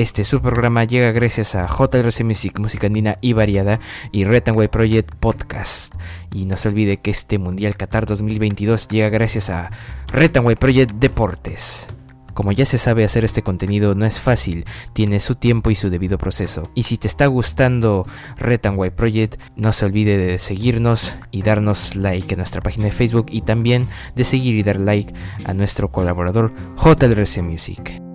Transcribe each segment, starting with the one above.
Este subprograma llega gracias a JRC Music, música andina y variada, y Retanway Project Podcast. Y no se olvide que este Mundial Qatar 2022 llega gracias a Retanway Project Deportes. Como ya se sabe hacer este contenido no es fácil, tiene su tiempo y su debido proceso. Y si te está gustando Retanway Project, no se olvide de seguirnos y darnos like en nuestra página de Facebook y también de seguir y dar like a nuestro colaborador JRC Music.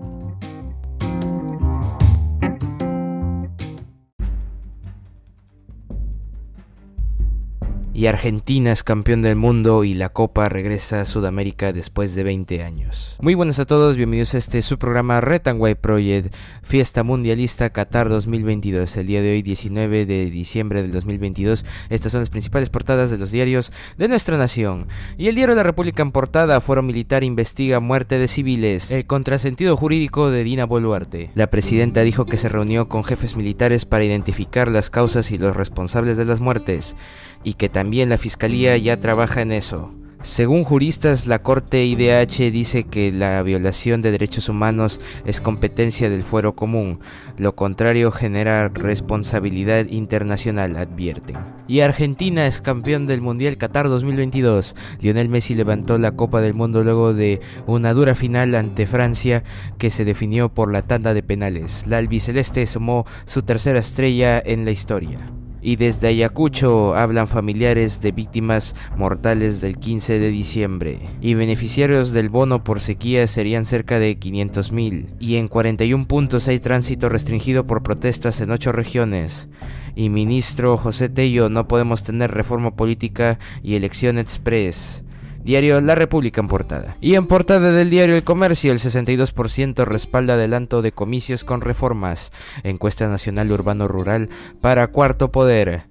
Y Argentina es campeón del mundo y la Copa regresa a Sudamérica después de 20 años. Muy buenas a todos, bienvenidos a este su programa Retanway Project, Fiesta Mundialista Qatar 2022. El día de hoy, 19 de diciembre del 2022, estas son las principales portadas de los diarios de nuestra nación. Y el diario de la República en portada, Foro Militar investiga muerte de civiles, el contrasentido jurídico de Dina Boluarte. La presidenta dijo que se reunió con jefes militares para identificar las causas y los responsables de las muertes y que también la Fiscalía ya trabaja en eso. Según juristas, la Corte IDH dice que la violación de derechos humanos es competencia del fuero común, lo contrario genera responsabilidad internacional, advierten. Y Argentina es campeón del Mundial Qatar 2022. Lionel Messi levantó la Copa del Mundo luego de una dura final ante Francia que se definió por la tanda de penales. La albiceleste sumó su tercera estrella en la historia y desde Ayacucho hablan familiares de víctimas mortales del 15 de diciembre. Y beneficiarios del bono por sequía serían cerca de 500.000 y en 41 puntos hay tránsito restringido por protestas en 8 regiones. Y ministro José Tello no podemos tener reforma política y elección express Diario La República en portada. Y en portada del diario El Comercio, el 62% respalda adelanto de comicios con reformas. Encuesta Nacional Urbano Rural para Cuarto Poder.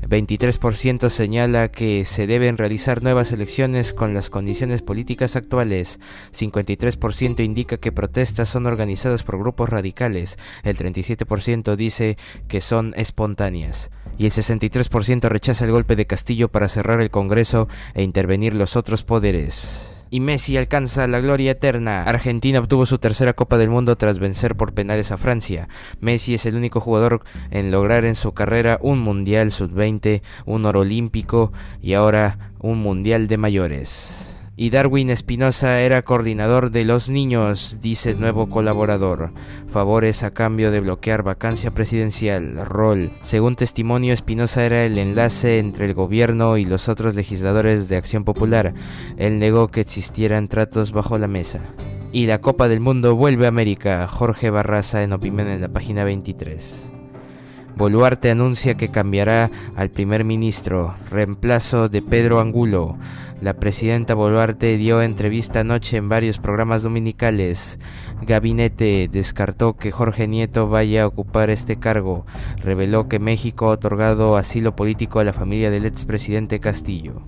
23% señala que se deben realizar nuevas elecciones con las condiciones políticas actuales. 53% indica que protestas son organizadas por grupos radicales. El 37% dice que son espontáneas y el 63% rechaza el golpe de Castillo para cerrar el Congreso e intervenir los otros poderes. Y Messi alcanza la gloria eterna. Argentina obtuvo su tercera Copa del Mundo tras vencer por penales a Francia. Messi es el único jugador en lograr en su carrera un Mundial Sub-20, un oro olímpico y ahora un Mundial de mayores y Darwin Espinosa era coordinador de los niños, dice nuevo colaborador. Favores a cambio de bloquear vacancia presidencial. Rol. Según testimonio, Espinosa era el enlace entre el gobierno y los otros legisladores de Acción Popular. Él negó que existieran tratos bajo la mesa. Y la Copa del Mundo vuelve a América. Jorge Barraza en opinión en la página 23. Boluarte anuncia que cambiará al primer ministro, reemplazo de Pedro Angulo. La presidenta Boluarte dio entrevista anoche en varios programas dominicales. Gabinete descartó que Jorge Nieto vaya a ocupar este cargo. Reveló que México ha otorgado asilo político a la familia del expresidente Castillo.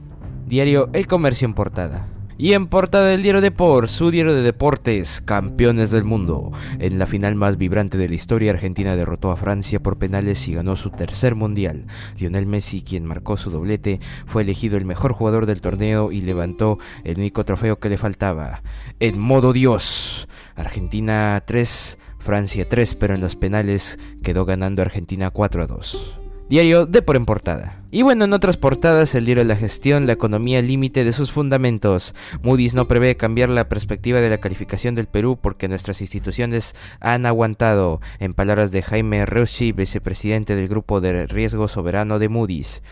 Diario El Comercio en portada. Y en portada del diario su diario de deportes, campeones del mundo. En la final más vibrante de la historia, Argentina derrotó a Francia por penales y ganó su tercer mundial. Lionel Messi, quien marcó su doblete, fue elegido el mejor jugador del torneo y levantó el único trofeo que le faltaba. En modo Dios. Argentina 3, Francia 3, pero en los penales quedó ganando Argentina 4 a 2. Diario de por en portada. Y bueno, en otras portadas, el diario de la gestión, la economía límite de sus fundamentos. Moody's no prevé cambiar la perspectiva de la calificación del Perú porque nuestras instituciones han aguantado, en palabras de Jaime Rossi, vicepresidente del Grupo de Riesgo Soberano de Moody's.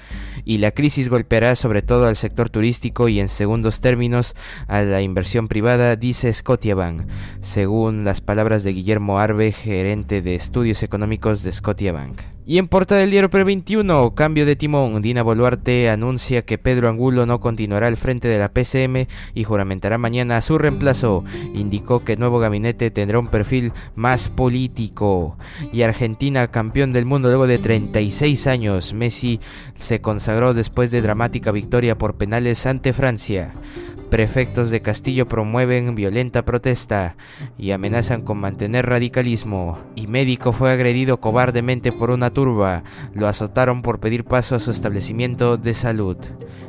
Y la crisis golpeará sobre todo al sector turístico y en segundos términos a la inversión privada, dice Scotiabank, según las palabras de Guillermo Arbe, gerente de estudios económicos de Scotiabank. Y en portada del diario Pre21, cambio de timón Dina Boluarte anuncia que Pedro Angulo no continuará al frente de la PCM y juramentará mañana su reemplazo. Indicó que el nuevo gabinete tendrá un perfil más político. Y Argentina, campeón del mundo luego de 36 años, Messi se consagró después de dramática victoria por penales ante Francia. Prefectos de Castillo promueven violenta protesta y amenazan con mantener radicalismo. Y médico fue agredido cobardemente por una turba. Lo azotaron por pedir paso a su establecimiento de salud.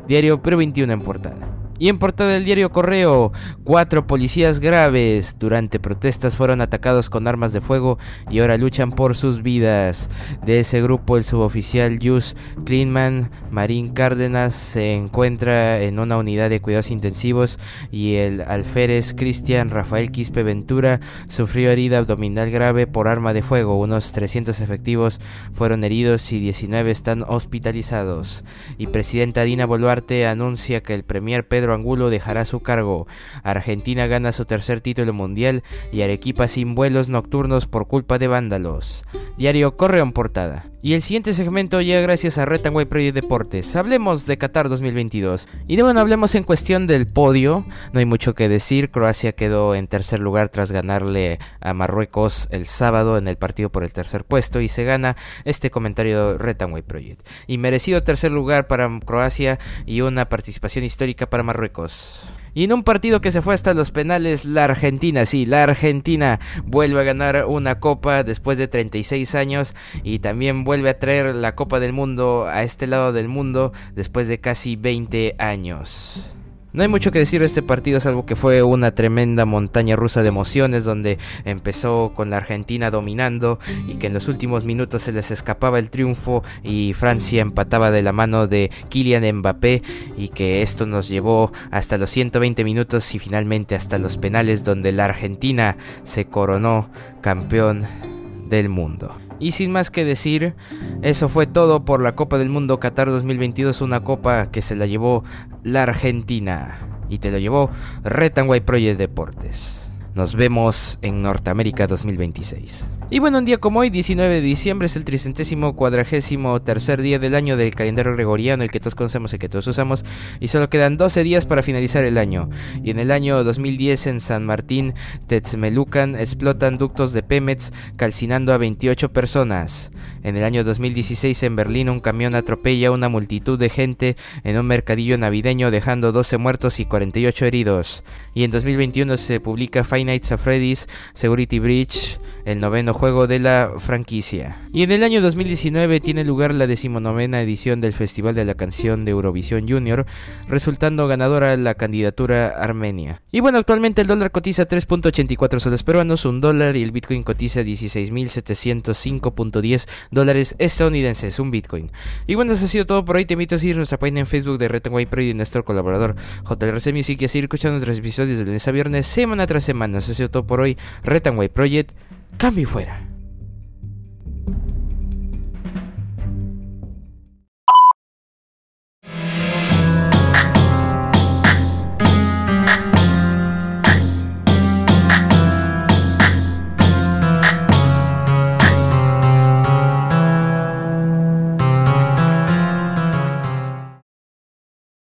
Diario Pro 21 en portada. Y en portada del diario Correo, cuatro policías graves durante protestas fueron atacados con armas de fuego y ahora luchan por sus vidas. De ese grupo, el suboficial Jus Kleinman Marín Cárdenas se encuentra en una unidad de cuidados intensivos y el alférez Cristian Rafael Quispe Ventura sufrió herida abdominal grave por arma de fuego. Unos 300 efectivos fueron heridos y 19 están hospitalizados. Y presidenta Dina Boluarte anuncia que el premier Pedro Angulo dejará su cargo. Argentina gana su tercer título mundial y Arequipa sin vuelos nocturnos por culpa de vándalos. Diario Correo en portada. Y el siguiente segmento llega gracias a Retanway Project Deportes. Hablemos de Qatar 2022. Y de bueno, hablemos en cuestión del podio. No hay mucho que decir. Croacia quedó en tercer lugar tras ganarle a Marruecos el sábado en el partido por el tercer puesto. Y se gana este comentario de Retanway Project. Y merecido tercer lugar para Croacia y una participación histórica para Marruecos. Y en un partido que se fue hasta los penales, la Argentina, sí, la Argentina vuelve a ganar una copa después de 36 años y también vuelve a traer la Copa del Mundo a este lado del mundo después de casi 20 años. No hay mucho que decir de este partido, salvo que fue una tremenda montaña rusa de emociones donde empezó con la Argentina dominando y que en los últimos minutos se les escapaba el triunfo y Francia empataba de la mano de Kylian Mbappé y que esto nos llevó hasta los 120 minutos y finalmente hasta los penales donde la Argentina se coronó campeón del mundo. Y sin más que decir, eso fue todo por la Copa del Mundo Qatar 2022, una copa que se la llevó la Argentina y te lo llevó Retanway Project Deportes. Nos vemos en Norteamérica 2026. Y bueno, un día como hoy, 19 de diciembre, es el tricentésimo cuadragésimo tercer día del año del calendario gregoriano, el que todos conocemos y que todos usamos, y solo quedan 12 días para finalizar el año. Y en el año 2010 en San Martín, Tetzmelucan, explotan ductos de Pemex, calcinando a 28 personas. En el año 2016 en Berlín, un camión atropella a una multitud de gente en un mercadillo navideño, dejando 12 muertos y 48 heridos. Y en 2021 se publica Five Nights Freddy's Security Breach, el noveno juego de la franquicia. Y en el año 2019 tiene lugar la decimonovena edición del Festival de la Canción de Eurovisión Junior, resultando ganadora la candidatura Armenia. Y bueno, actualmente el dólar cotiza 3.84 soles peruanos, un dólar, y el Bitcoin cotiza 16.705.10 dólares estadounidenses, un Bitcoin. Y bueno, eso ha sido todo por hoy. Te invito a seguir nuestra página en Facebook de Retenway Pro y nuestro colaborador JRC Music y a seguir escuchando nuestros episodios de lunes a viernes, semana tras semana. Eso ha sido todo por hoy. Retanway Project Cambio fuera.